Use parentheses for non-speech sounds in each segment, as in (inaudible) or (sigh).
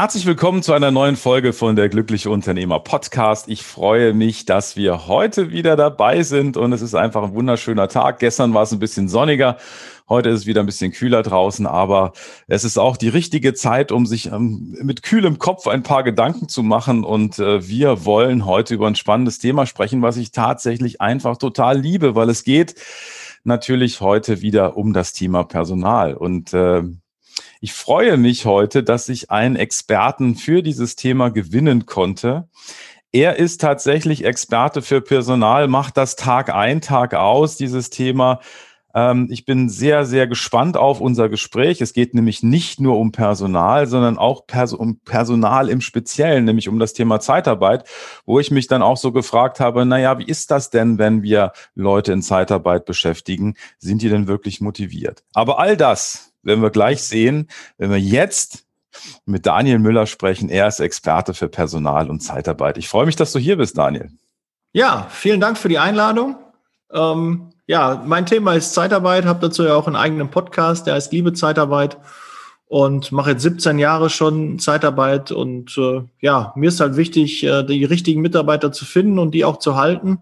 Herzlich willkommen zu einer neuen Folge von der Glückliche Unternehmer Podcast. Ich freue mich, dass wir heute wieder dabei sind und es ist einfach ein wunderschöner Tag. Gestern war es ein bisschen sonniger, heute ist es wieder ein bisschen kühler draußen, aber es ist auch die richtige Zeit, um sich ähm, mit kühlem Kopf ein paar Gedanken zu machen und äh, wir wollen heute über ein spannendes Thema sprechen, was ich tatsächlich einfach total liebe, weil es geht natürlich heute wieder um das Thema Personal und äh, ich freue mich heute, dass ich einen Experten für dieses Thema gewinnen konnte. Er ist tatsächlich Experte für Personal, macht das Tag ein, Tag aus, dieses Thema. Ähm, ich bin sehr, sehr gespannt auf unser Gespräch. Es geht nämlich nicht nur um Personal, sondern auch um Personal im Speziellen, nämlich um das Thema Zeitarbeit, wo ich mich dann auch so gefragt habe, naja, wie ist das denn, wenn wir Leute in Zeitarbeit beschäftigen? Sind die denn wirklich motiviert? Aber all das werden wir gleich sehen, wenn wir jetzt mit Daniel Müller sprechen. Er ist Experte für Personal und Zeitarbeit. Ich freue mich, dass du hier bist, Daniel. Ja, vielen Dank für die Einladung. Ähm, ja, mein Thema ist Zeitarbeit, habe dazu ja auch einen eigenen Podcast, der heißt Liebe Zeitarbeit und mache jetzt 17 Jahre schon Zeitarbeit und äh, ja, mir ist halt wichtig, äh, die richtigen Mitarbeiter zu finden und die auch zu halten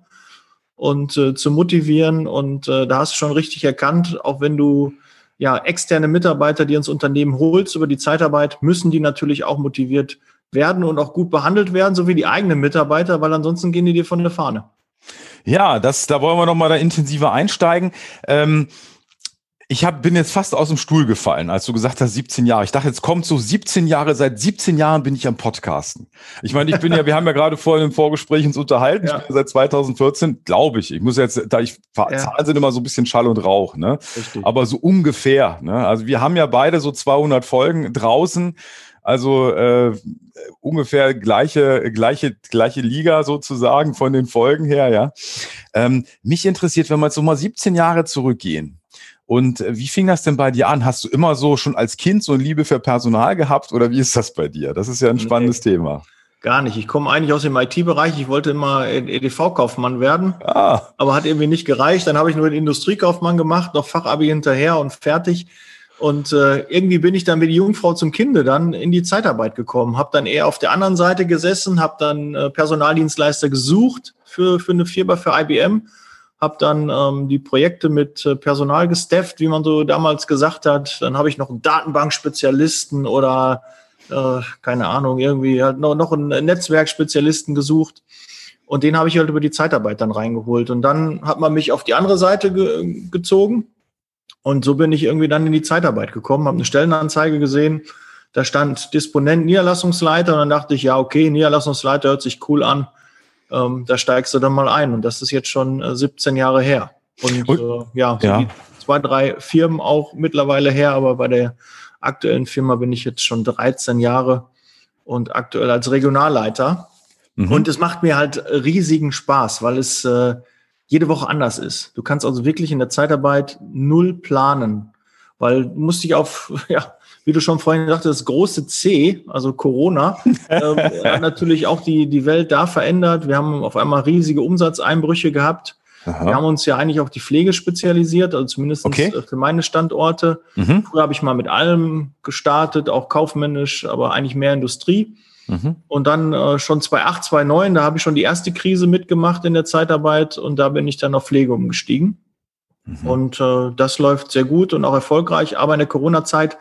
und äh, zu motivieren und äh, da hast du schon richtig erkannt, auch wenn du ja, externe Mitarbeiter, die ins Unternehmen holst über die Zeitarbeit, müssen die natürlich auch motiviert werden und auch gut behandelt werden, so wie die eigenen Mitarbeiter, weil ansonsten gehen die dir von der Fahne. Ja, das, da wollen wir noch mal da intensiver einsteigen. Ähm ich hab, bin jetzt fast aus dem Stuhl gefallen, als du gesagt hast, 17 Jahre. Ich dachte, jetzt kommt so 17 Jahre, seit 17 Jahren bin ich am Podcasten. Ich meine, ich bin ja, wir haben ja gerade vorhin im Vorgespräch uns unterhalten, ja. ich bin seit 2014, glaube ich. Ich muss jetzt, da ich, ja. Zahlen sind immer so ein bisschen Schall und Rauch, ne? Richtig. Aber so ungefähr, ne? Also wir haben ja beide so 200 Folgen draußen. Also äh, ungefähr gleiche, gleiche, gleiche Liga sozusagen von den Folgen her, ja. Ähm, mich interessiert, wenn wir jetzt so mal 17 Jahre zurückgehen. Und äh, wie fing das denn bei dir an? Hast du immer so schon als Kind so eine Liebe für Personal gehabt oder wie ist das bei dir? Das ist ja ein spannendes nee, Thema. Gar nicht. Ich komme eigentlich aus dem IT-Bereich. Ich wollte immer EDV-Kaufmann werden, ah. aber hat irgendwie nicht gereicht. Dann habe ich nur den Industriekaufmann gemacht, noch Fachabi hinterher und fertig. Und äh, irgendwie bin ich dann wie die Jungfrau zum Kinde dann in die Zeitarbeit gekommen. Habe dann eher auf der anderen Seite gesessen, habe dann äh, Personaldienstleister gesucht für, für eine Firma, für IBM habe dann ähm, die Projekte mit äh, Personal gestafft, wie man so damals gesagt hat. Dann habe ich noch einen Datenbankspezialisten oder äh, keine Ahnung, irgendwie halt noch, noch einen Netzwerkspezialisten gesucht. Und den habe ich halt über die Zeitarbeit dann reingeholt. Und dann hat man mich auf die andere Seite ge gezogen. Und so bin ich irgendwie dann in die Zeitarbeit gekommen, habe eine Stellenanzeige gesehen. Da stand Disponent Niederlassungsleiter und dann dachte ich, ja, okay, Niederlassungsleiter hört sich cool an ähm, da steigst du dann mal ein. Und das ist jetzt schon äh, 17 Jahre her. Und, äh, ja, so ja. zwei, drei Firmen auch mittlerweile her, aber bei der aktuellen Firma bin ich jetzt schon 13 Jahre und aktuell als Regionalleiter. Mhm. Und es macht mir halt riesigen Spaß, weil es äh, jede Woche anders ist. Du kannst also wirklich in der Zeitarbeit null planen, weil du musst dich auf, (laughs) ja, wie du schon vorhin sagtest, das große C, also Corona, (laughs) äh, hat natürlich auch die, die Welt da verändert. Wir haben auf einmal riesige Umsatzeinbrüche gehabt. Aha. Wir haben uns ja eigentlich auf die Pflege spezialisiert, also zumindest okay. für meine Standorte. Mhm. Früher habe ich mal mit allem gestartet, auch kaufmännisch, aber eigentlich mehr Industrie. Mhm. Und dann äh, schon 2008, 2009, da habe ich schon die erste Krise mitgemacht in der Zeitarbeit und da bin ich dann auf Pflege umgestiegen. Mhm. Und äh, das läuft sehr gut und auch erfolgreich. Aber in der Corona-Zeit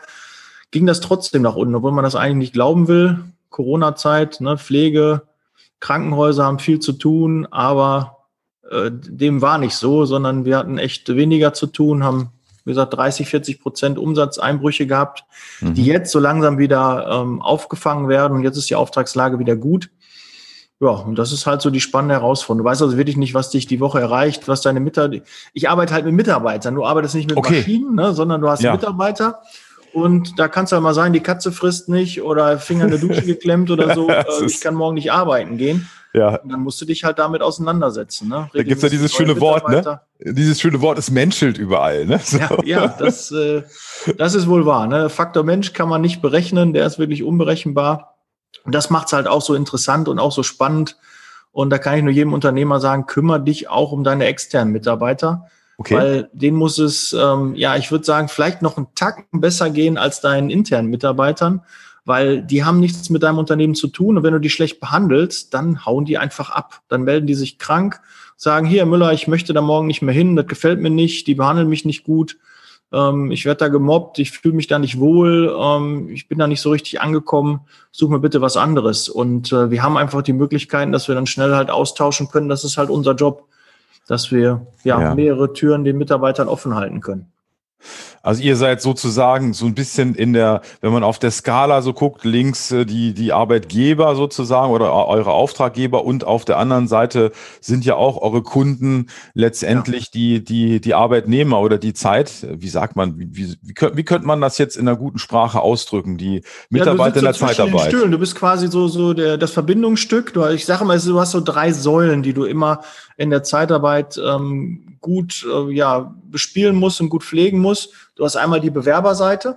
ging das trotzdem nach unten, obwohl man das eigentlich nicht glauben will. Corona-Zeit, ne, Pflege, Krankenhäuser haben viel zu tun, aber äh, dem war nicht so, sondern wir hatten echt weniger zu tun, haben, wie gesagt, 30, 40 Prozent Umsatzeinbrüche gehabt, mhm. die jetzt so langsam wieder ähm, aufgefangen werden und jetzt ist die Auftragslage wieder gut. Ja, und das ist halt so die spannende Herausforderung. Du weißt also wirklich nicht, was dich die Woche erreicht, was deine Mitarbeiter. Ich arbeite halt mit Mitarbeitern. Du arbeitest nicht mit okay. Maschinen, ne, sondern du hast ja. Mitarbeiter. Und da kann es ja mal sein, die Katze frisst nicht oder Finger in der Dusche (laughs) geklemmt oder so. Äh, ich kann morgen nicht arbeiten gehen. Ja. Und dann musst du dich halt damit auseinandersetzen. Ne? Da gibt es ja dieses schöne Wort, ne? Dieses schöne Wort, es menschelt überall. Ne? So. Ja, ja das, äh, das ist wohl wahr. Ne? Faktor Mensch kann man nicht berechnen, der ist wirklich unberechenbar. Und das macht es halt auch so interessant und auch so spannend. Und da kann ich nur jedem Unternehmer sagen, kümmere dich auch um deine externen Mitarbeiter. Okay. Weil den muss es, ähm, ja, ich würde sagen, vielleicht noch einen Tacken besser gehen als deinen internen Mitarbeitern weil die haben nichts mit deinem Unternehmen zu tun. Und wenn du die schlecht behandelst, dann hauen die einfach ab. Dann melden die sich krank, sagen, hier, Müller, ich möchte da morgen nicht mehr hin, das gefällt mir nicht, die behandeln mich nicht gut, ähm, ich werde da gemobbt, ich fühle mich da nicht wohl, ähm, ich bin da nicht so richtig angekommen, such mir bitte was anderes. Und äh, wir haben einfach die Möglichkeiten, dass wir dann schnell halt austauschen können. Das ist halt unser Job, dass wir ja, ja. mehrere Türen den Mitarbeitern offen halten können. Also ihr seid sozusagen so ein bisschen in der, wenn man auf der Skala so guckt, links äh, die, die Arbeitgeber sozusagen oder eure Auftraggeber und auf der anderen Seite sind ja auch eure Kunden letztendlich ja. die, die, die Arbeitnehmer oder die Zeit, wie sagt man, wie, wie, wie, wie könnte man das jetzt in einer guten Sprache ausdrücken, die Mitarbeiter ja, in der Zeitarbeit? Stühlen. Du bist quasi so, so der, das Verbindungsstück. Du, ich sage mal, du hast so drei Säulen, die du immer in der Zeitarbeit ähm, gut äh, ja, bespielen musst und gut pflegen musst. Du hast einmal die Bewerberseite.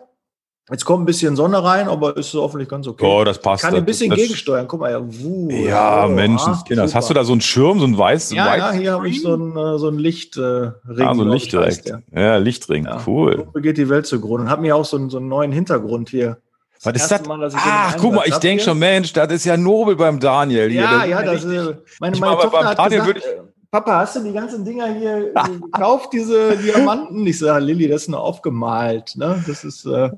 Jetzt kommt ein bisschen Sonne rein, aber ist hoffentlich ganz okay. Oh, das passt. Kann ein bisschen das, gegensteuern. Guck mal, ja, wuh, ja oh, Menschenskinder. Ah, hast du da so einen Schirm, so ein weiß? Ja, weiß ja hier habe ich so einen, äh, so einen Lichtring. Äh, ah, so ein Licht direkt. Ja, Lichtring, ja. cool. So geht die Welt zugrunde. Und habe mir auch so einen, so einen neuen Hintergrund hier. Was ist das? Mal, Ach, guck mal, ich denke schon, Mensch, das ist ja nobel beim Daniel. Ja, hier. ja, das ist. Meine, meine Tochter hat Daniel gesagt, Papa, hast du die ganzen Dinger hier gekauft, (laughs) diese Diamanten? Ich sage, Lilly, das ist nur aufgemalt. Ne? Das ist, äh,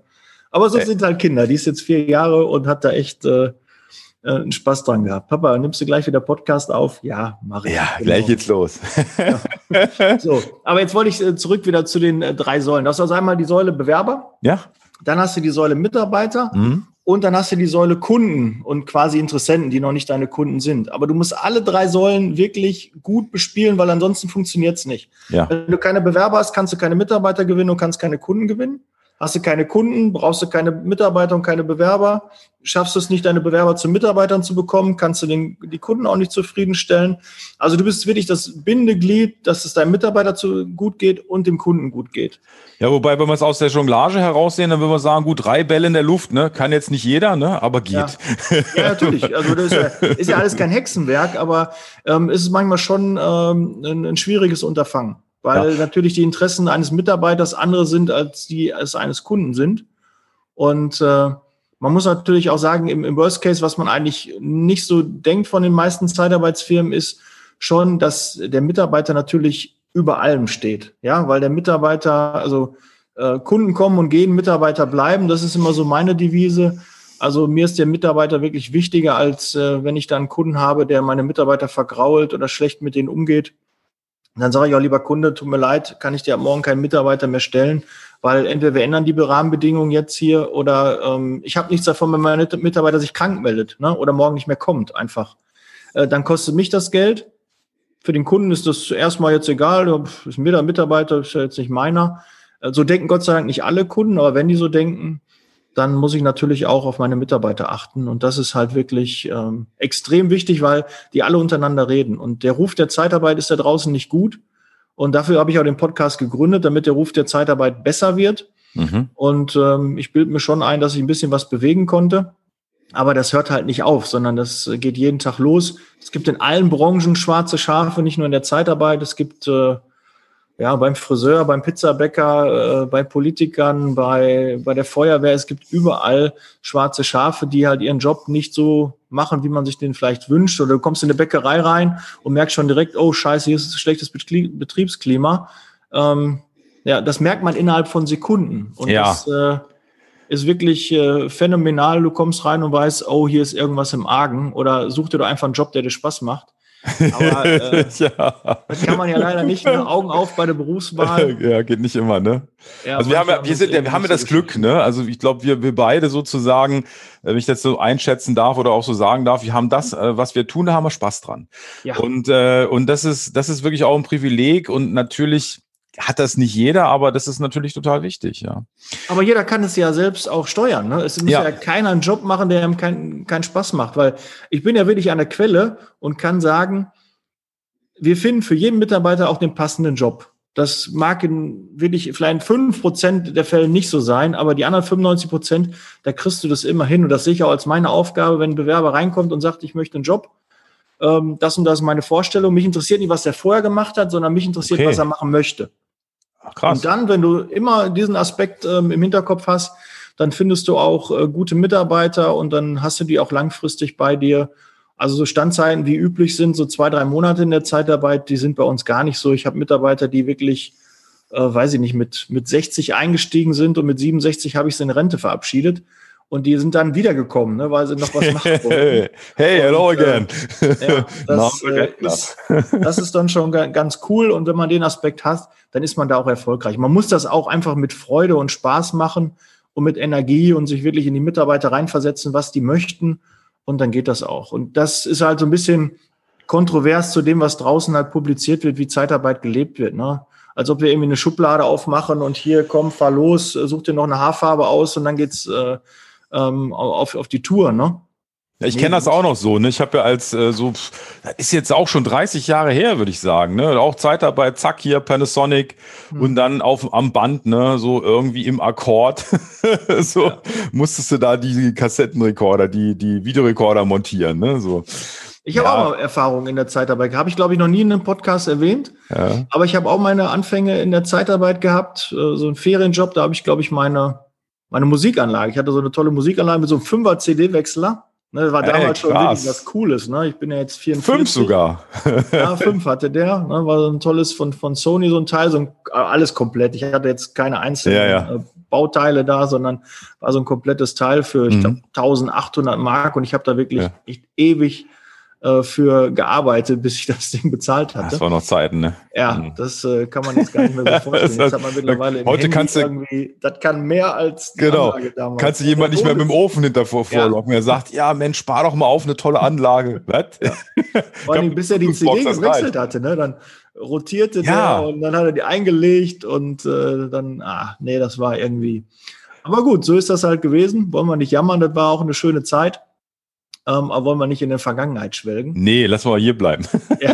aber so äh. sind halt Kinder. Die ist jetzt vier Jahre und hat da echt äh, äh, einen Spaß dran gehabt. Papa, nimmst du gleich wieder Podcast auf? Ja, mache ich. Ja, genau. gleich geht's los. ja. So, aber jetzt wollte ich äh, zurück wieder zu den drei Säulen. Das ist also einmal die Säule Bewerber. Ja. Dann hast du die Säule Mitarbeiter. Mhm. Und dann hast du die Säule Kunden und quasi Interessenten, die noch nicht deine Kunden sind. Aber du musst alle drei Säulen wirklich gut bespielen, weil ansonsten funktioniert es nicht. Ja. Wenn du keine Bewerber hast, kannst du keine Mitarbeiter gewinnen und kannst keine Kunden gewinnen. Hast du keine Kunden, brauchst du keine Mitarbeiter und keine Bewerber. Schaffst du es nicht, deine Bewerber zu Mitarbeitern zu bekommen, kannst du den, die Kunden auch nicht zufriedenstellen. Also du bist wirklich das Bindeglied, dass es deinem Mitarbeiter zu gut geht und dem Kunden gut geht. Ja, wobei, wenn wir es aus der Jonglage heraussehen, dann würden wir sagen, gut, drei Bälle in der Luft, ne? Kann jetzt nicht jeder, ne? Aber geht. Ja, ja natürlich. Also das ist ja, (laughs) ist ja alles kein Hexenwerk, aber ähm, ist es manchmal schon ähm, ein, ein schwieriges Unterfangen weil ja. natürlich die Interessen eines Mitarbeiters andere sind, als die als eines Kunden sind. Und äh, man muss natürlich auch sagen, im, im Worst Case, was man eigentlich nicht so denkt von den meisten Zeitarbeitsfirmen, ist schon, dass der Mitarbeiter natürlich über allem steht. Ja, weil der Mitarbeiter, also äh, Kunden kommen und gehen, Mitarbeiter bleiben, das ist immer so meine Devise. Also mir ist der Mitarbeiter wirklich wichtiger, als äh, wenn ich da einen Kunden habe, der meine Mitarbeiter vergrault oder schlecht mit denen umgeht. Und dann sage ich auch, lieber Kunde, tut mir leid, kann ich dir ab morgen keinen Mitarbeiter mehr stellen, weil entweder wir ändern die Rahmenbedingungen jetzt hier oder ähm, ich habe nichts davon, wenn mein Mitarbeiter sich krank meldet ne, oder morgen nicht mehr kommt, einfach. Äh, dann kostet mich das Geld. Für den Kunden ist das erstmal jetzt egal, ist mir der Mitarbeiter, ist ja jetzt nicht meiner. Äh, so denken Gott sei Dank nicht alle Kunden, aber wenn die so denken, dann muss ich natürlich auch auf meine Mitarbeiter achten. Und das ist halt wirklich ähm, extrem wichtig, weil die alle untereinander reden. Und der Ruf der Zeitarbeit ist da draußen nicht gut. Und dafür habe ich auch den Podcast gegründet, damit der Ruf der Zeitarbeit besser wird. Mhm. Und ähm, ich bilde mir schon ein, dass ich ein bisschen was bewegen konnte. Aber das hört halt nicht auf, sondern das geht jeden Tag los. Es gibt in allen Branchen schwarze Schafe, nicht nur in der Zeitarbeit. Es gibt äh, ja, beim Friseur, beim Pizzabäcker, äh, bei Politikern, bei, bei der Feuerwehr. Es gibt überall schwarze Schafe, die halt ihren Job nicht so machen, wie man sich den vielleicht wünscht. Oder du kommst in eine Bäckerei rein und merkst schon direkt, oh scheiße, hier ist ein schlechtes Betriebsklima. Ähm, ja, das merkt man innerhalb von Sekunden. Und ja. das äh, ist wirklich äh, phänomenal. Du kommst rein und weißt, oh, hier ist irgendwas im Argen. Oder such dir doch einfach einen Job, der dir Spaß macht. Aber (laughs) äh, ja. das kann man ja leider nicht. Ne? Augen auf bei der Berufswahl. (laughs) Ja, geht nicht immer, ne? Ja, also wir haben ja, wir sind, wir haben ja das Glück, ne? Also ich glaube, wir, wir beide sozusagen, wenn ich das so einschätzen darf oder auch so sagen darf, wir haben das, äh, was wir tun, da haben wir Spaß dran. Ja. Und, äh, und das ist, das ist wirklich auch ein Privileg und natürlich hat das nicht jeder, aber das ist natürlich total wichtig, ja. Aber jeder kann es ja selbst auch steuern. Ne? Es muss ja. ja keiner einen Job machen, der ihm keinen keinen Spaß macht, weil ich bin ja wirklich an der Quelle und kann sagen, wir finden für jeden Mitarbeiter auch den passenden Job. Das mag in wirklich vielleicht fünf Prozent der Fälle nicht so sein, aber die anderen 95 Prozent, da kriegst du das immer hin. Und das sehe ich auch als meine Aufgabe, wenn ein Bewerber reinkommt und sagt, ich möchte einen Job, ähm, das und das ist meine Vorstellung. Mich interessiert nicht, was der vorher gemacht hat, sondern mich interessiert, okay. was er machen möchte. Ach, krass. Und dann, wenn du immer diesen Aspekt ähm, im Hinterkopf hast, dann findest du auch äh, gute Mitarbeiter und dann hast du die auch langfristig bei dir. Also so Standzeiten, die üblich sind, so zwei, drei Monate in der Zeitarbeit, die sind bei uns gar nicht so. Ich habe Mitarbeiter, die wirklich, äh, weiß ich nicht, mit, mit 60 eingestiegen sind und mit 67 habe ich sie in Rente verabschiedet. Und die sind dann wiedergekommen, ne, weil sie noch was machen wollten. (laughs) hey, hello und, again. (laughs) Äh, ja, das, äh, ist, das ist dann schon ganz cool. Und wenn man den Aspekt hat, dann ist man da auch erfolgreich. Man muss das auch einfach mit Freude und Spaß machen und mit Energie und sich wirklich in die Mitarbeiter reinversetzen, was die möchten. Und dann geht das auch. Und das ist halt so ein bisschen kontrovers zu dem, was draußen halt publiziert wird, wie Zeitarbeit gelebt wird. Ne? Als ob wir irgendwie eine Schublade aufmachen und hier, komm, fahr los, such dir noch eine Haarfarbe aus und dann geht's äh, ähm, auf, auf die Tour, ne? Ja, ich kenne das auch noch so. Ne? Ich habe ja als äh, so, das ist jetzt auch schon 30 Jahre her, würde ich sagen. Ne? Auch Zeitarbeit, zack, hier Panasonic hm. und dann auf am Band, ne, so irgendwie im Akkord. (laughs) so ja. musstest du da die Kassettenrekorder, die, die Videorekorder montieren. Ne? So. Ich habe ja. auch mal Erfahrung in der Zeitarbeit. Habe ich, glaube ich, noch nie in einem Podcast erwähnt. Ja. Aber ich habe auch meine Anfänge in der Zeitarbeit gehabt. Äh, so ein Ferienjob, da habe ich, glaube ich, meine meine Musikanlage. Ich hatte so eine tolle Musikanlage mit so einem 5er CD-Wechsler. Ne, das war damals Ey, schon wirklich was Cooles. Ne? Ich bin ja jetzt 44. Fünf sogar. ja, fünf hatte der. Ne? War so ein tolles von, von Sony so ein Teil, so ein, alles komplett. Ich hatte jetzt keine einzelnen ja, ja. Äh, Bauteile da, sondern war so ein komplettes Teil für, ich mhm. glaube, 1800 Mark und ich habe da wirklich ja. echt ewig äh, für gearbeitet, bis ich (laughs) das Ding bezahlt hatte. Das war noch Zeiten, ne? Ja, mhm. das äh, kann man jetzt gar nicht mehr so (laughs) vorstellen. Jetzt hat man mittlerweile heute kannst du irgendwie, das kann mehr als genau. Kannst du jemand nicht mehr mit dem Ofen hinter vorlocken. Ja. Er sagt, ja Mensch, spar doch mal auf eine tolle Anlage. (laughs) Was? Ja. Vor allem, bis er die CD gewechselt hatte, ne? Dann rotierte ja. der und dann hat er die eingelegt und äh, dann, ah, nee, das war irgendwie. Aber gut, so ist das halt gewesen. Wollen wir nicht jammern, das war auch eine schöne Zeit. Ähm, aber wollen wir nicht in der Vergangenheit schwelgen? Nee, lass mal hier bleiben. ja.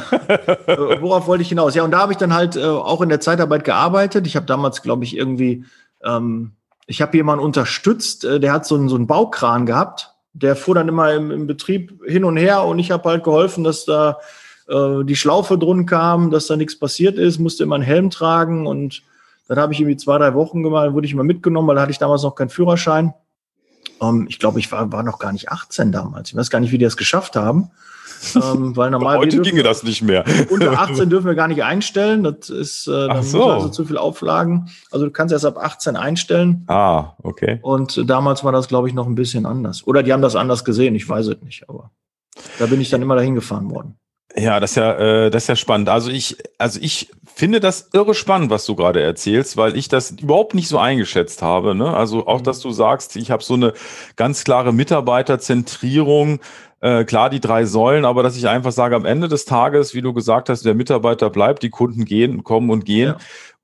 Äh, worauf wollte ich hinaus? Ja, und da habe ich dann halt äh, auch in der Zeitarbeit gearbeitet. Ich habe damals, glaube ich, irgendwie, ähm, ich habe jemanden unterstützt, äh, der hat so einen, so einen Baukran gehabt. Der fuhr dann immer im, im Betrieb hin und her und ich habe halt geholfen, dass da äh, die Schlaufe drun kam, dass da nichts passiert ist, musste immer einen Helm tragen und dann habe ich irgendwie zwei, drei Wochen gemacht, wurde ich mal mitgenommen, weil da hatte ich damals noch keinen Führerschein. Ähm, ich glaube, ich war, war noch gar nicht 18 damals. Ich weiß gar nicht, wie die das geschafft haben. ähm, weil normal (laughs) Heute ginge das nicht mehr. Unter (laughs) 18 dürfen wir gar nicht einstellen. Das ist äh, dann so. also zu viel Auflagen. Also du kannst erst ab 18 einstellen. Ah, okay. Und damals war das, glaube ich, noch ein bisschen anders. Oder die haben das anders gesehen, ich weiß es nicht, aber da bin ich dann immer dahin gefahren worden. Ja, das ist ja, äh, das ist ja spannend. Also ich, also ich finde das irre spannend, was du gerade erzählst, weil ich das überhaupt nicht so eingeschätzt habe. Ne? Also auch, mhm. dass du sagst, ich habe so eine ganz klare Mitarbeiterzentrierung, äh, klar die drei Säulen, aber dass ich einfach sage, am Ende des Tages, wie du gesagt hast, der Mitarbeiter bleibt, die Kunden gehen, kommen und gehen. Ja.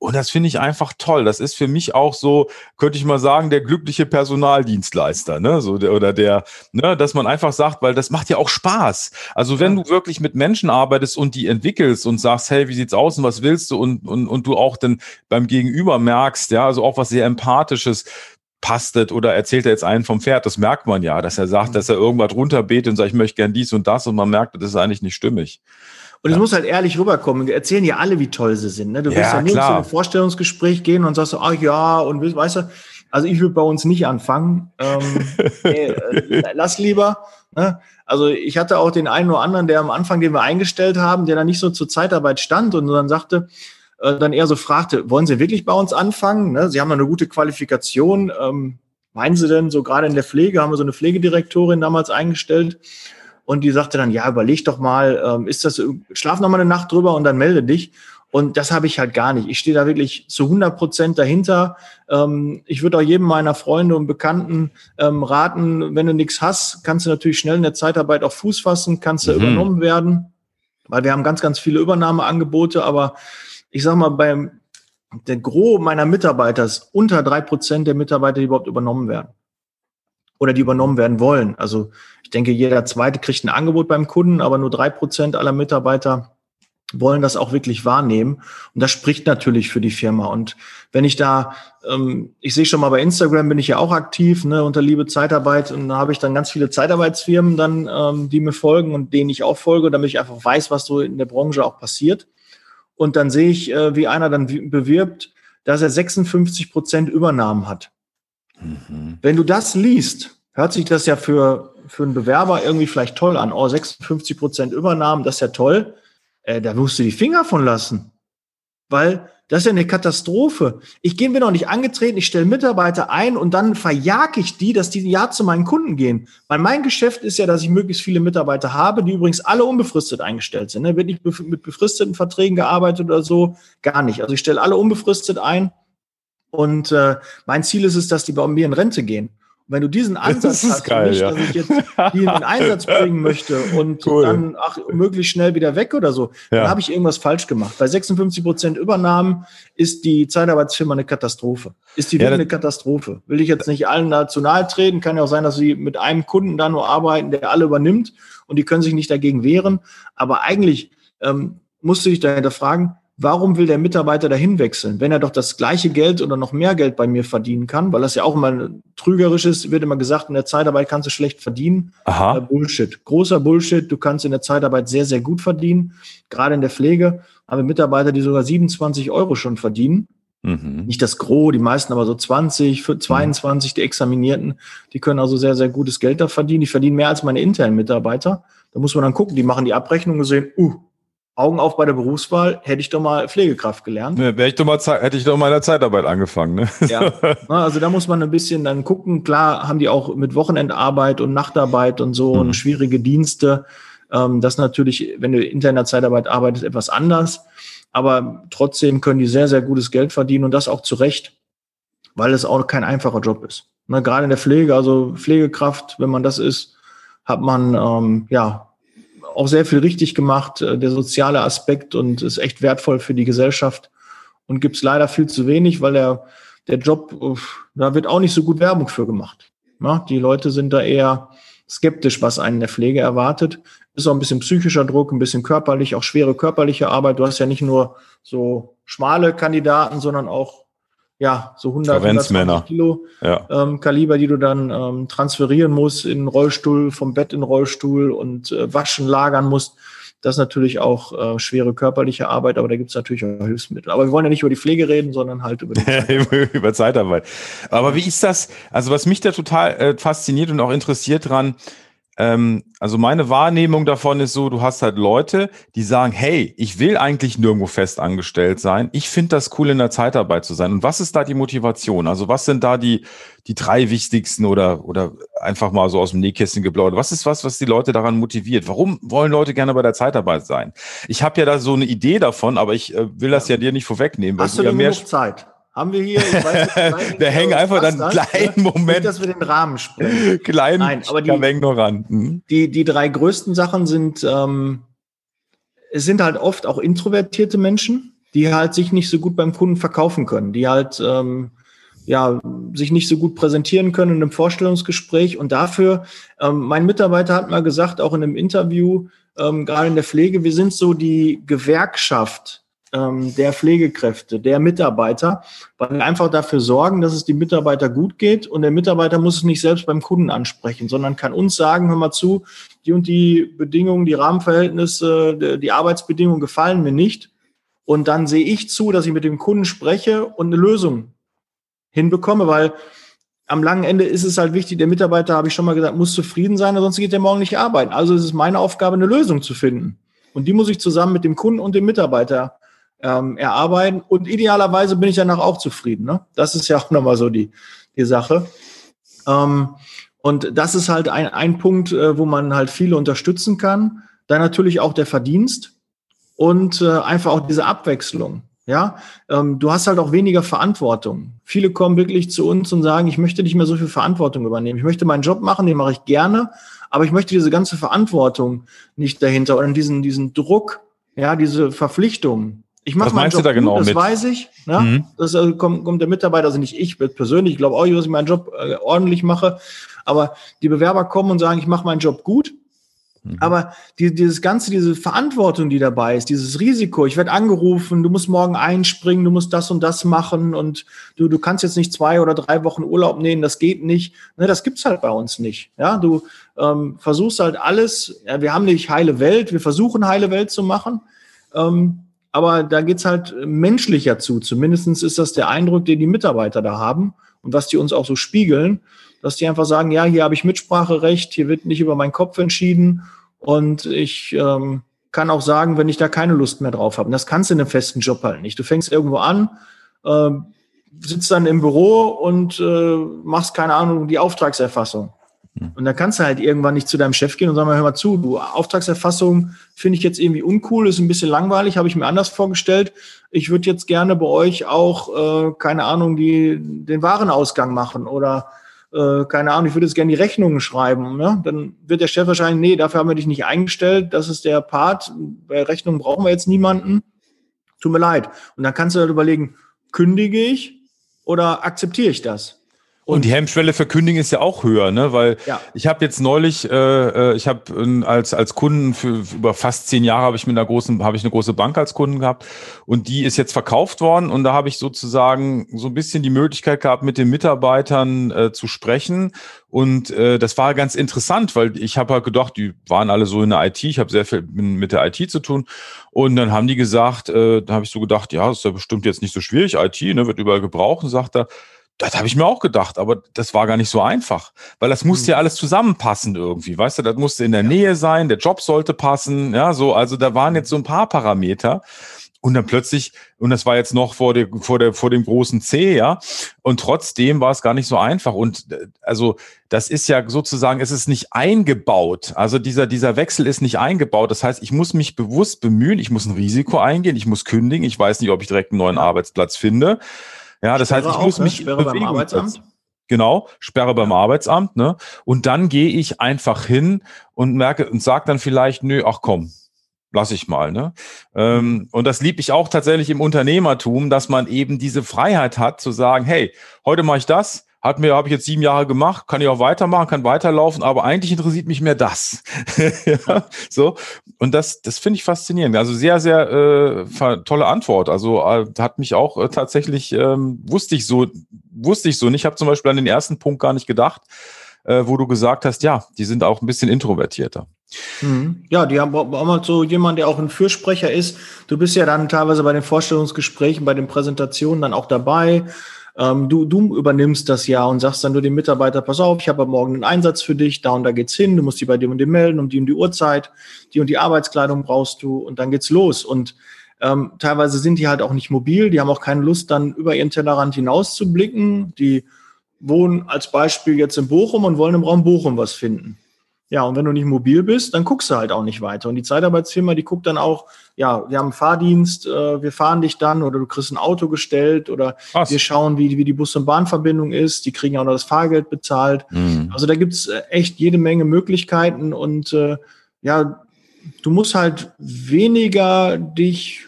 Und das finde ich einfach toll. Das ist für mich auch so, könnte ich mal sagen, der glückliche Personaldienstleister, ne? So der, oder der, ne, dass man einfach sagt, weil das macht ja auch Spaß. Also wenn du wirklich mit Menschen arbeitest und die entwickelst und sagst, hey, wie sieht's aus und was willst du und, und, und du auch dann beim Gegenüber merkst, ja, also auch was sehr Empathisches, pastet oder erzählt er jetzt einen vom Pferd, das merkt man ja, dass er sagt, mhm. dass er irgendwas runterbetet und sagt, ich möchte gern dies und das und man merkt, das ist eigentlich nicht stimmig. Und es muss halt ehrlich rüberkommen. Erzählen ja alle, wie toll sie sind. Ne? Du willst ja, ja nur klar. zu einem Vorstellungsgespräch gehen und sagst, ach ja, und weißt du, also ich würde bei uns nicht anfangen. Ähm, (laughs) nee, äh, lass lieber. Ne? Also ich hatte auch den einen oder anderen, der am Anfang, den wir eingestellt haben, der dann nicht so zur Zeitarbeit stand und dann sagte, äh, dann eher so fragte, wollen Sie wirklich bei uns anfangen? Ne? Sie haben eine gute Qualifikation. Ähm, meinen Sie denn, so gerade in der Pflege, haben wir so eine Pflegedirektorin damals eingestellt, und die sagte dann, ja, überleg doch mal, ähm, ist das, schlaf noch mal eine Nacht drüber und dann melde dich. Und das habe ich halt gar nicht. Ich stehe da wirklich zu 100 Prozent dahinter. Ähm, ich würde auch jedem meiner Freunde und Bekannten ähm, raten, wenn du nichts hast, kannst du natürlich schnell in der Zeitarbeit auf Fuß fassen, kannst du mhm. übernommen werden, weil wir haben ganz, ganz viele Übernahmeangebote. Aber ich sag mal, beim der Gros meiner Mitarbeiter ist unter drei Prozent der Mitarbeiter, die überhaupt übernommen werden. Oder die übernommen werden wollen. Also denke, jeder zweite kriegt ein Angebot beim Kunden, aber nur drei Prozent aller Mitarbeiter wollen das auch wirklich wahrnehmen. Und das spricht natürlich für die Firma. Und wenn ich da, ähm, ich sehe schon mal bei Instagram bin ich ja auch aktiv, ne, unter Liebe Zeitarbeit und da habe ich dann ganz viele Zeitarbeitsfirmen dann, ähm, die mir folgen und denen ich auch folge, damit ich einfach weiß, was so in der Branche auch passiert. Und dann sehe ich, äh, wie einer dann bewirbt, dass er 56 Prozent Übernahmen hat. Mhm. Wenn du das liest, hört sich das ja für, für einen Bewerber irgendwie vielleicht toll an. Oh, 56 Prozent Übernahmen, das ist ja toll äh, da musst du die Finger von lassen. Weil das ist ja eine Katastrophe. Ich mir noch nicht angetreten, ich stelle Mitarbeiter ein und dann verjage ich die, dass die ja zu meinen Kunden gehen. Weil mein Geschäft ist ja, dass ich möglichst viele Mitarbeiter habe, die übrigens alle unbefristet eingestellt sind. Ne? Wird nicht mit befristeten Verträgen gearbeitet oder so, gar nicht. Also ich stelle alle unbefristet ein und äh, mein Ziel ist es, dass die bei mir in Rente gehen wenn du diesen Ansatz hast, geil, nicht, ja. dass ich jetzt die in den Einsatz (laughs) bringen möchte und cool. dann ach, möglichst schnell wieder weg oder so, ja. dann habe ich irgendwas falsch gemacht. Bei 56 Prozent Übernahmen ist die Zeitarbeitsfirma eine Katastrophe. Ist die ja, eine Katastrophe. Will ich jetzt nicht allen nahe treten. Kann ja auch sein, dass sie mit einem Kunden da nur arbeiten, der alle übernimmt und die können sich nicht dagegen wehren. Aber eigentlich ähm, musst du dich dahinter fragen, warum will der Mitarbeiter dahin wechseln, wenn er doch das gleiche Geld oder noch mehr Geld bei mir verdienen kann, weil das ja auch immer trügerisch ist, wird immer gesagt, in der Zeitarbeit kannst du schlecht verdienen. Aha. Äh, Bullshit. Großer Bullshit. Du kannst in der Zeitarbeit sehr, sehr gut verdienen. Gerade in der Pflege haben wir Mitarbeiter, die sogar 27 Euro schon verdienen. Mhm. Nicht das Gros, die meisten aber so 20, 22, mhm. die Examinierten, die können also sehr, sehr gutes Geld da verdienen. Die verdienen mehr als meine internen Mitarbeiter. Da muss man dann gucken, die machen die Abrechnung und sehen, uh, Augen auf bei der Berufswahl, hätte ich doch mal Pflegekraft gelernt. Ne, wäre ich doch mal, hätte ich doch mal in der Zeitarbeit angefangen. Ne? Ja, (laughs) also da muss man ein bisschen dann gucken. Klar haben die auch mit Wochenendarbeit und Nachtarbeit und so mhm. und schwierige Dienste. Ähm, das natürlich, wenn du intern in der Zeitarbeit arbeitest, etwas anders. Aber trotzdem können die sehr, sehr gutes Geld verdienen und das auch zu Recht, weil es auch kein einfacher Job ist. Ne, gerade in der Pflege, also Pflegekraft, wenn man das ist, hat man ähm, ja auch sehr viel richtig gemacht, äh, der soziale Aspekt und ist echt wertvoll für die Gesellschaft und gibt es leider viel zu wenig, weil der, der Job, da wird auch nicht so gut Werbung für gemacht. Die Leute sind da eher skeptisch, was einen in der Pflege erwartet. Ist auch ein bisschen psychischer Druck, ein bisschen körperlich, auch schwere körperliche Arbeit. Du hast ja nicht nur so schmale Kandidaten, sondern auch ja, so 100, 120 Kilo ja. ähm, Kaliber, die du dann ähm, transferieren musst in Rollstuhl, vom Bett in Rollstuhl und äh, waschen, lagern musst. Das ist natürlich auch äh, schwere körperliche Arbeit, aber da gibt es natürlich auch Hilfsmittel. Aber wir wollen ja nicht über die Pflege reden, sondern halt über die (laughs) Zeitarbeit. über Zeitarbeit. Aber wie ist das? Also was mich da total äh, fasziniert und auch interessiert dran, ähm, also meine Wahrnehmung davon ist so, du hast halt Leute, die sagen, hey, ich will eigentlich nirgendwo fest angestellt sein. Ich finde das cool, in der Zeitarbeit zu sein. Und was ist da die Motivation? Also was sind da die, die drei wichtigsten oder, oder einfach mal so aus dem Nähkästchen geplaudert? Was ist was, was die Leute daran motiviert? Warum wollen Leute gerne bei der Zeitarbeit sein? Ich habe ja da so eine Idee davon, aber ich äh, will das ja dir nicht vorwegnehmen. Hast du ja mehr Zeit? Haben wir hier. Ich weiß, wir (laughs) hängen einfach dann einen kleinen ne? Moment. Nicht, dass wir den Rahmen sprengen. (laughs) Kleinen Nein, aber die, ran. Hm? Die, die drei größten Sachen sind, ähm, es sind halt oft auch introvertierte Menschen, die halt sich nicht so gut beim Kunden verkaufen können, die halt ähm, ja, sich nicht so gut präsentieren können in einem Vorstellungsgespräch. Und dafür, ähm, mein Mitarbeiter hat mal gesagt, auch in einem Interview, ähm, gerade in der Pflege, wir sind so die Gewerkschaft ähm, der Pflegekräfte, der Mitarbeiter, weil wir einfach dafür sorgen, dass es die Mitarbeiter gut geht und der Mitarbeiter muss es nicht selbst beim Kunden ansprechen, sondern kann uns sagen, hör mal zu, die und die Bedingungen, die Rahmenverhältnisse, die Arbeitsbedingungen gefallen mir nicht. Und dann sehe ich zu, dass ich mit dem Kunden spreche und eine Lösung hinbekomme, weil am langen Ende ist es halt wichtig, der Mitarbeiter, habe ich schon mal gesagt, muss zufrieden sein, sonst geht er morgen nicht arbeiten. Also ist es meine Aufgabe, eine Lösung zu finden. Und die muss ich zusammen mit dem Kunden und dem Mitarbeiter ähm, erarbeiten. Und idealerweise bin ich danach auch zufrieden. Ne? Das ist ja auch (laughs) nochmal so die, die Sache. Ähm, und das ist halt ein, ein Punkt, äh, wo man halt viele unterstützen kann. Dann natürlich auch der Verdienst und äh, einfach auch diese Abwechslung. Ja, ähm, du hast halt auch weniger Verantwortung. Viele kommen wirklich zu uns und sagen, ich möchte nicht mehr so viel Verantwortung übernehmen. Ich möchte meinen Job machen, den mache ich gerne, aber ich möchte diese ganze Verantwortung nicht dahinter und diesen, diesen Druck, ja, diese Verpflichtung, Ich mache meinen Job da genau gut, das weiß ich. Ne? Mhm. Das äh, kommt, kommt der Mitarbeiter, also nicht ich persönlich, ich glaube auch, dass ich meinen Job äh, ordentlich mache. Aber die Bewerber kommen und sagen, ich mache meinen Job gut. Mhm. Aber die, dieses ganze, diese Verantwortung, die dabei ist, dieses Risiko, ich werde angerufen, du musst morgen einspringen, du musst das und das machen und du, du kannst jetzt nicht zwei oder drei Wochen Urlaub nehmen, das geht nicht. Ne, das gibt's halt bei uns nicht. Ja, du ähm, versuchst halt alles, ja, wir haben nicht heile Welt, wir versuchen heile Welt zu machen. Ähm, aber da geht's halt menschlicher zu. Zumindestens ist das der Eindruck, den die Mitarbeiter da haben und was die uns auch so spiegeln, dass die einfach sagen, ja, hier habe ich Mitspracherecht, hier wird nicht über meinen Kopf entschieden und ich ähm, kann auch sagen, wenn ich da keine Lust mehr drauf habe. Und das kannst du in einem festen Job halt nicht. Du fängst irgendwo an, äh, sitzt dann im Büro und äh, machst, keine Ahnung, die Auftragserfassung. Hm. Und dann kannst du halt irgendwann nicht zu deinem Chef gehen und sagen, hör mal zu, du, Auftragserfassung finde ich jetzt irgendwie uncool, ist ein bisschen langweilig, habe ich mir anders vorgestellt. Ich würde jetzt gerne bei euch auch, äh, keine Ahnung, die, den Warenausgang machen oder äh, keine Ahnung, ich würde jetzt gerne die Rechnungen schreiben. Ne? Dann wird der Chef wahrscheinlich, nee, dafür haben wir dich nicht eingestellt, das ist der Part, bei Rechnungen brauchen wir jetzt niemanden. Tut mir leid. Und dann kannst du halt überlegen, kündige ich oder akzeptiere ich das? Und, und, die Hemmschwelle für Kündigen ist ja auch höher, ne? Weil ja. ich habe jetzt neulich, äh, äh ich habe äh, als als Kunden für, für über fast zehn Jahre habe ich mit einer großen habe ich eine große Bank als Kunden gehabt. Und die ist jetzt verkauft worden. Und da habe ich sozusagen so ein bisschen die Möglichkeit gehabt, mit den Mitarbeitern äh, zu sprechen. Und äh, das war ganz interessant, weil ich habe halt gedacht, die waren alle so in der IT, ich habe sehr viel mit der IT zu tun. Und dann haben die gesagt, äh, da habe ich so gedacht, ja, ist ja bestimmt jetzt nicht so schwierig, IT, ne, wird überall gebraucht. Und sagt er das habe ich mir auch gedacht, aber das war gar nicht so einfach, weil das musste mhm. ja alles zusammenpassen irgendwie, weißt du, das musste in der ja. Nähe sein, der Job sollte passen, ja, so, also da waren jetzt so ein paar Parameter. Und dann plötzlich, und das war jetzt noch vor, der, vor, der, vor dem großen C, ja, und trotzdem war es gar nicht so einfach. Und äh, also das ist ja sozusagen, es ist nicht eingebaut, also dieser, dieser Wechsel ist nicht eingebaut, das heißt, ich muss mich bewusst bemühen, ich muss ein Risiko eingehen, ich muss kündigen, ich weiß nicht, ob ich direkt einen neuen Arbeitsplatz finde, ja, das Sperre heißt, ich auch, muss mich Sperre beim Arbeitsamt. Genau, Sperre beim Arbeitsamt, ne? Und dann gehe ich einfach hin und merke und sage dann vielleicht, nö, ach komm, lass ich mal. Ne? Ähm, und das liebe ich auch tatsächlich im Unternehmertum, dass man eben diese Freiheit hat zu sagen, hey, heute mache ich das, hat mir, habe ich jetzt sieben Jahre gemacht, kann ich auch weitermachen, kann weiterlaufen, aber eigentlich interessiert mich mehr das. (laughs) ja, so. Und das, das finde ich faszinierend. Also sehr, sehr äh, tolle Antwort. Also äh, hat mich auch äh, tatsächlich, ähm, wusste ich so, wusste ich so nicht. Ich habe zum Beispiel an den ersten Punkt gar nicht gedacht, äh, wo du gesagt hast, ja, die sind auch ein bisschen introvertierter. Mhm. Ja, die haben auch mal so jemand, der auch ein Fürsprecher ist. Du bist ja dann teilweise bei den Vorstellungsgesprächen, bei den Präsentationen dann auch dabei. Ähm, du, du übernimmst das ja und sagst dann nur dem Mitarbeiter, pass auf, ich habe morgen einen Einsatz für dich, da und da geht's hin, du musst die bei dem und dem melden, um die und die Uhrzeit, die und die Arbeitskleidung brauchst du und dann geht's los. Und ähm, teilweise sind die halt auch nicht mobil, die haben auch keine Lust, dann über ihren Tellerrand hinaus zu blicken. Die wohnen als Beispiel jetzt in Bochum und wollen im Raum Bochum was finden. Ja, und wenn du nicht mobil bist, dann guckst du halt auch nicht weiter. Und die Zeitarbeitsfirma, die guckt dann auch, ja, wir haben einen Fahrdienst, äh, wir fahren dich dann oder du kriegst ein Auto gestellt oder Krass. wir schauen, wie, wie die Bus- und Bahnverbindung ist. Die kriegen auch noch das Fahrgeld bezahlt. Mhm. Also da gibt's äh, echt jede Menge Möglichkeiten und äh, ja, du musst halt weniger dich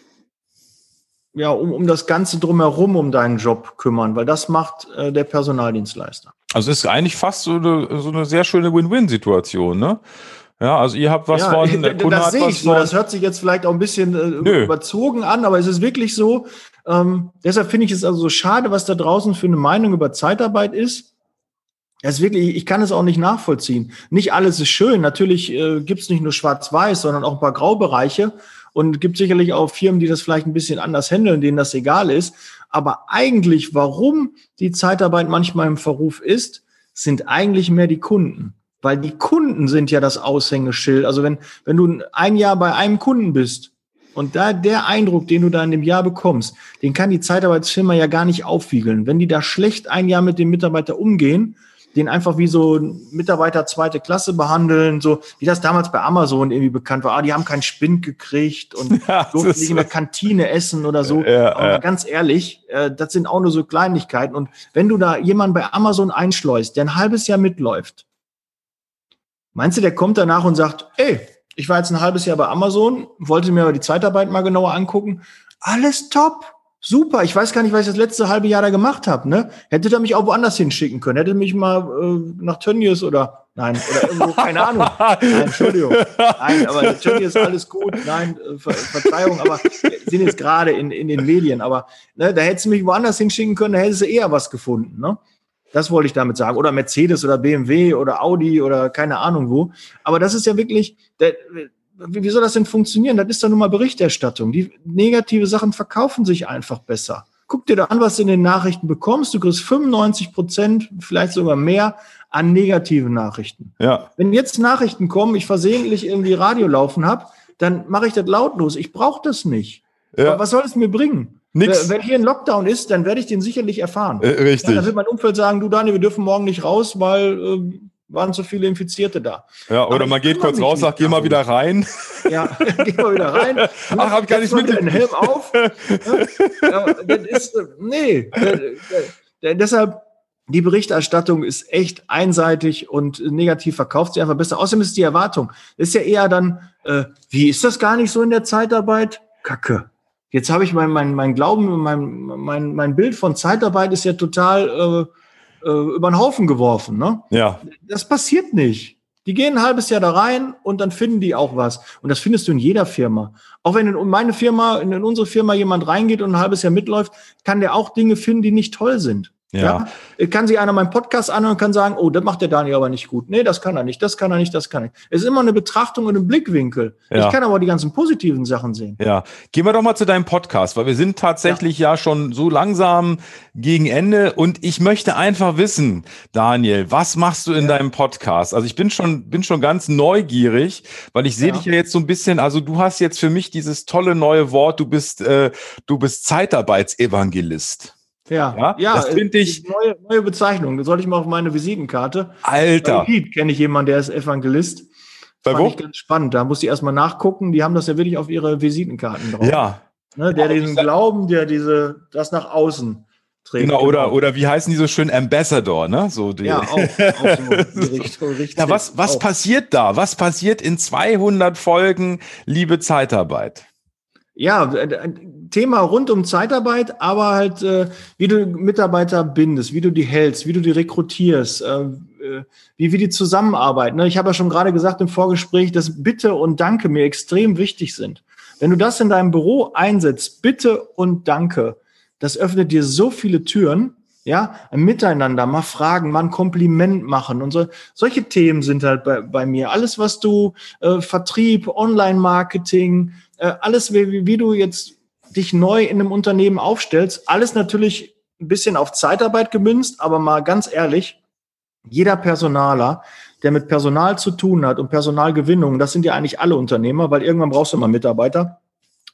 ja, um, um das Ganze drumherum um deinen Job kümmern, weil das macht äh, der Personaldienstleister. Also es ist eigentlich fast so eine, so eine sehr schöne Win-Win-Situation, ne? Ja, also ihr habt was ja, von, der Kunde das hat was ich so. Das hört sich jetzt vielleicht auch ein bisschen äh, überzogen an, aber es ist wirklich so. Ähm, deshalb finde ich es also so schade, was da draußen für eine Meinung über Zeitarbeit ist. Das ist wirklich, ich kann es auch nicht nachvollziehen. Nicht alles ist schön. Natürlich äh, gibt es nicht nur Schwarz-Weiß, sondern auch ein paar Graubereiche. Und gibt sicherlich auch Firmen, die das vielleicht ein bisschen anders handeln, denen das egal ist. Aber eigentlich, warum die Zeitarbeit manchmal im Verruf ist, sind eigentlich mehr die Kunden. Weil die Kunden sind ja das Aushängeschild. Also wenn, wenn du ein Jahr bei einem Kunden bist und da der Eindruck, den du da in dem Jahr bekommst, den kann die Zeitarbeitsfirma ja gar nicht aufwiegeln. Wenn die da schlecht ein Jahr mit dem Mitarbeiter umgehen, den einfach wie so Mitarbeiter zweite Klasse behandeln, so wie das damals bei Amazon irgendwie bekannt war. Ah, die haben keinen Spind gekriegt und (laughs) ja, durften nicht in der Kantine essen oder so. Ja, Aber ja. ganz ehrlich, äh, das sind auch nur so Kleinigkeiten. Und wenn du da jemanden bei Amazon einschleust, der ein halbes Jahr mitläuft, meinst du, der kommt danach und sagt, ey, ich war jetzt ein halbes Jahr bei Amazon, wollte mir aber die Zeitarbeit mal genauer angucken. Alles top. Super, ich weiß gar nicht, was ich das letzte halbe Jahr da gemacht habe. Ne? Hätte er mich auch woanders hinschicken können. Hätte mich mal äh, nach Tönnies oder nein, oder irgendwo, keine Ahnung. Nein, Entschuldigung. Nein, aber Tönnies alles gut. Nein, äh, Ver Verzeihung, aber sind jetzt gerade in, in den Medien. Aber ne, da hättest du mich woanders hinschicken können, da hättest du eher was gefunden. Ne? Das wollte ich damit sagen. Oder Mercedes oder BMW oder Audi oder keine Ahnung wo. Aber das ist ja wirklich, der, wie soll das denn funktionieren? Das ist doch nur mal Berichterstattung. Die negative Sachen verkaufen sich einfach besser. Guck dir da an, was du in den Nachrichten bekommst. Du kriegst 95 Prozent, vielleicht sogar mehr an negativen Nachrichten. Ja. Wenn jetzt Nachrichten kommen, ich versehentlich irgendwie Radio laufen habe, dann mache ich das lautlos. Ich brauche das nicht. Ja. was soll es mir bringen? Nix. Wenn hier ein Lockdown ist, dann werde ich den sicherlich erfahren. Äh, richtig. Ja, dann wird mein Umfeld sagen, du Daniel, wir dürfen morgen nicht raus, weil äh, waren zu viele Infizierte da. Ja, oder man geht kurz raus, sagt, (laughs) geh mal wieder rein. Ja, geh mal wieder rein. Ach, hab ich gar nicht mit. Den Helm auf. (laughs) ja, das ist, nee, deshalb, die Berichterstattung ist echt einseitig und negativ verkauft sie einfach besser. Außerdem ist die Erwartung. ist ja eher dann, äh, wie ist das gar nicht so in der Zeitarbeit? Kacke. Jetzt habe ich mein, mein, mein Glauben, mein, mein, mein Bild von Zeitarbeit ist ja total äh, äh, über den Haufen geworfen. Ne? Ja. Das passiert nicht. Die gehen ein halbes Jahr da rein und dann finden die auch was. Und das findest du in jeder Firma. Auch wenn in meine Firma, in unsere Firma jemand reingeht und ein halbes Jahr mitläuft, kann der auch Dinge finden, die nicht toll sind. Ja. ja. Kann sich einer meinen Podcast anhören und kann sagen, oh, das macht der Daniel aber nicht gut. Nee, das kann er nicht, das kann er nicht, das kann er nicht. Es ist immer eine Betrachtung und ein Blickwinkel. Ja. Ich kann aber die ganzen positiven Sachen sehen. Ja. Gehen wir doch mal zu deinem Podcast, weil wir sind tatsächlich ja, ja schon so langsam gegen Ende und ich möchte einfach wissen, Daniel, was machst du in deinem Podcast? Also ich bin schon, bin schon ganz neugierig, weil ich sehe dich ja jetzt so ein bisschen, also du hast jetzt für mich dieses tolle neue Wort, du bist, äh, du bist Zeitarbeitsevangelist. Ja, ja, ja das finde ich. Neue, neue Bezeichnung. Das soll ich mal auf meine Visitenkarte. Alter. Kenne ich jemanden, der ist Evangelist. Bei Fand wo? ich ganz spannend. Da muss ich erstmal nachgucken. Die haben das ja wirklich auf ihre Visitenkarten drauf. Ja. Ne, der diesen Glauben, der diese, das nach außen trägt. Genau, oder, oder wie heißen die so schön? Ambassador, ne? So die, ja, auch, auch so, (laughs) Richtung, richtig, ja, was, was passiert da? Was passiert in 200 Folgen Liebe Zeitarbeit? Ja, ein Thema rund um Zeitarbeit, aber halt, äh, wie du Mitarbeiter bindest, wie du die hältst, wie du die rekrutierst, äh, äh, wie, wie die zusammenarbeiten. Ne? Ich habe ja schon gerade gesagt im Vorgespräch, dass Bitte und Danke mir extrem wichtig sind. Wenn du das in deinem Büro einsetzt, Bitte und Danke, das öffnet dir so viele Türen, ja, ein Miteinander, mal fragen, mal ein Kompliment machen und so. Solche Themen sind halt bei, bei mir. Alles, was du äh, Vertrieb, Online-Marketing, äh, alles, wie, wie du jetzt dich neu in einem Unternehmen aufstellst, alles natürlich ein bisschen auf Zeitarbeit gemünzt, aber mal ganz ehrlich, jeder Personaler, der mit Personal zu tun hat und Personalgewinnung, das sind ja eigentlich alle Unternehmer, weil irgendwann brauchst du mal Mitarbeiter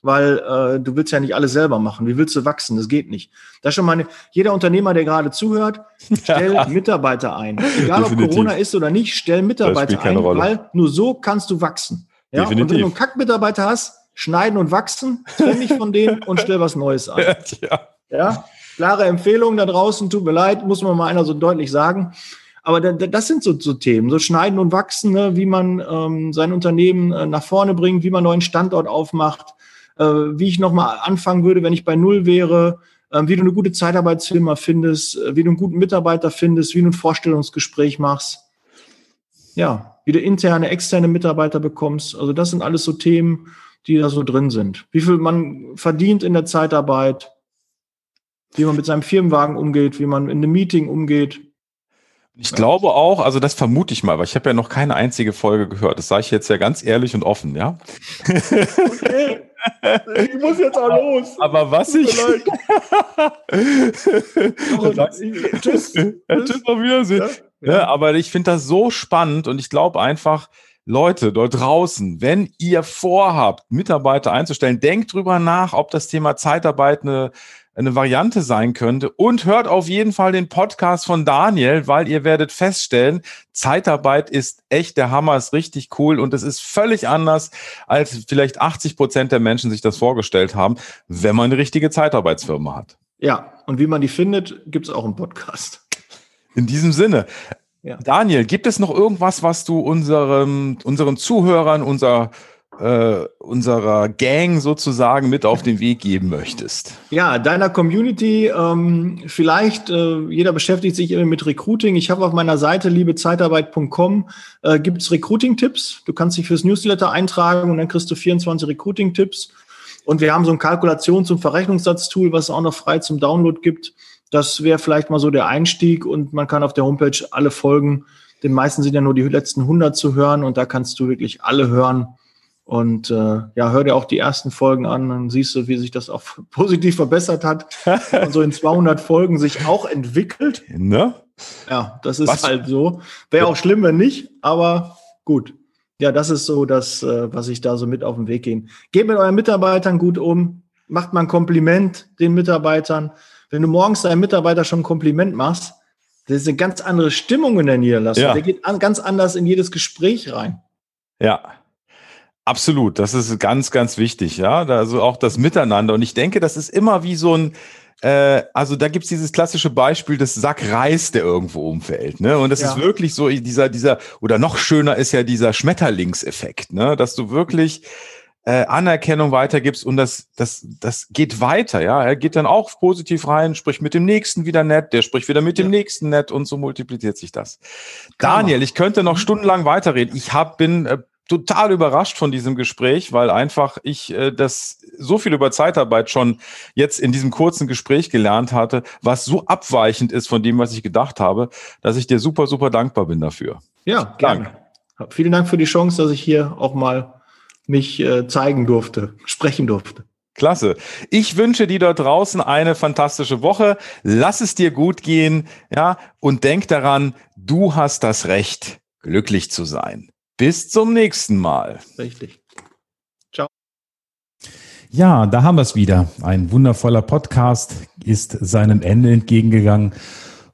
weil äh, du willst ja nicht alles selber machen. Wie willst du wachsen? Das geht nicht. Das ist schon meine, jeder Unternehmer, der gerade zuhört, stell (laughs) ja. Mitarbeiter ein. Egal Definitiv. ob Corona ist oder nicht, stell Mitarbeiter ein, Rolle. weil nur so kannst du wachsen. Ja? Definitiv. Und wenn du einen Kackmitarbeiter hast, schneiden und wachsen, trenn dich von denen und stell was Neues ein. (laughs) Ja. ja. Klare Empfehlung da draußen, tut mir leid, muss man mal einer so deutlich sagen. Aber das sind so, so Themen, so Schneiden und Wachsen, ne, wie man ähm, sein Unternehmen äh, nach vorne bringt, wie man einen neuen Standort aufmacht, äh, wie ich nochmal anfangen würde, wenn ich bei Null wäre, äh, wie du eine gute Zeitarbeitsfirma findest, äh, wie du einen guten Mitarbeiter findest, wie du ein Vorstellungsgespräch machst. Ja, wie du interne, externe Mitarbeiter bekommst. Also das sind alles so Themen, die da so drin sind. Wie viel man verdient in der Zeitarbeit, wie man mit seinem Firmenwagen umgeht, wie man in einem Meeting umgeht. Ich glaube auch, also das vermute ich mal, aber ich habe ja noch keine einzige Folge gehört. Das sage ich jetzt ja ganz ehrlich und offen, ja. Okay. Ich muss jetzt auch los. Aber was ich. (laughs) tschüss. Tschüss, auf Wiedersehen. Ja, ja. aber ich finde das so spannend und ich glaube einfach, Leute dort draußen, wenn ihr vorhabt, Mitarbeiter einzustellen, denkt drüber nach, ob das Thema Zeitarbeit eine eine Variante sein könnte. Und hört auf jeden Fall den Podcast von Daniel, weil ihr werdet feststellen, Zeitarbeit ist echt der Hammer, ist richtig cool und es ist völlig anders, als vielleicht 80 Prozent der Menschen sich das vorgestellt haben, wenn man eine richtige Zeitarbeitsfirma hat. Ja, und wie man die findet, gibt es auch einen Podcast. In diesem Sinne. Ja. Daniel, gibt es noch irgendwas, was du unserem, unseren Zuhörern, unser äh, unserer Gang sozusagen mit auf den Weg geben möchtest? Ja, deiner Community, ähm, vielleicht, äh, jeder beschäftigt sich immer mit Recruiting. Ich habe auf meiner Seite liebezeitarbeit.com äh, gibt es Recruiting-Tipps. Du kannst dich fürs Newsletter eintragen und dann kriegst du 24 Recruiting-Tipps. Und wir haben so ein Kalkulations- und Verrechnungssatztool, was es auch noch frei zum Download gibt. Das wäre vielleicht mal so der Einstieg und man kann auf der Homepage alle Folgen, den meisten sind ja nur die letzten 100 zu hören und da kannst du wirklich alle hören. Und äh, ja, hör dir auch die ersten Folgen an, dann siehst du, wie sich das auch (laughs) positiv verbessert hat (laughs) und so in 200 Folgen sich auch entwickelt. Ne? Ja, das ist was? halt so. Wäre auch schlimm, wenn nicht, aber gut. Ja, das ist so das, äh, was ich da so mit auf den Weg gehe. Geht mit euren Mitarbeitern gut um, macht mal ein Kompliment den Mitarbeitern. Wenn du morgens deinem Mitarbeiter schon ein Kompliment machst, das ist eine ganz andere Stimmung in der Niederlassung. Ja. Der geht an, ganz anders in jedes Gespräch rein. Ja. Absolut, das ist ganz, ganz wichtig, ja. Also auch das Miteinander. Und ich denke, das ist immer wie so ein, äh, also da gibt's dieses klassische Beispiel des Sack Reis, der irgendwo umfällt. Ne? Und das ja. ist wirklich so, dieser, dieser, oder noch schöner ist ja dieser Schmetterlingseffekt, ne? dass du wirklich äh, Anerkennung weitergibst und das, das, das geht weiter, ja. Er geht dann auch positiv rein, spricht mit dem nächsten wieder nett, der spricht wieder mit dem nächsten nett und so multipliziert sich das. Daniel, ich könnte noch stundenlang weiterreden. Ich hab, bin äh, total überrascht von diesem Gespräch, weil einfach ich äh, das so viel über Zeitarbeit schon jetzt in diesem kurzen Gespräch gelernt hatte, was so abweichend ist von dem, was ich gedacht habe, dass ich dir super, super dankbar bin dafür. Ja, gerne. Dank. Vielen Dank für die Chance, dass ich hier auch mal mich äh, zeigen durfte, sprechen durfte. Klasse. Ich wünsche dir dort draußen eine fantastische Woche. Lass es dir gut gehen, ja, und denk daran, du hast das Recht, glücklich zu sein. Bis zum nächsten Mal. Richtig. Ciao. Ja, da haben wir es wieder. Ein wundervoller Podcast ist seinem Ende entgegengegangen.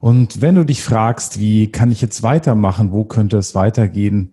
Und wenn du dich fragst, wie kann ich jetzt weitermachen, wo könnte es weitergehen,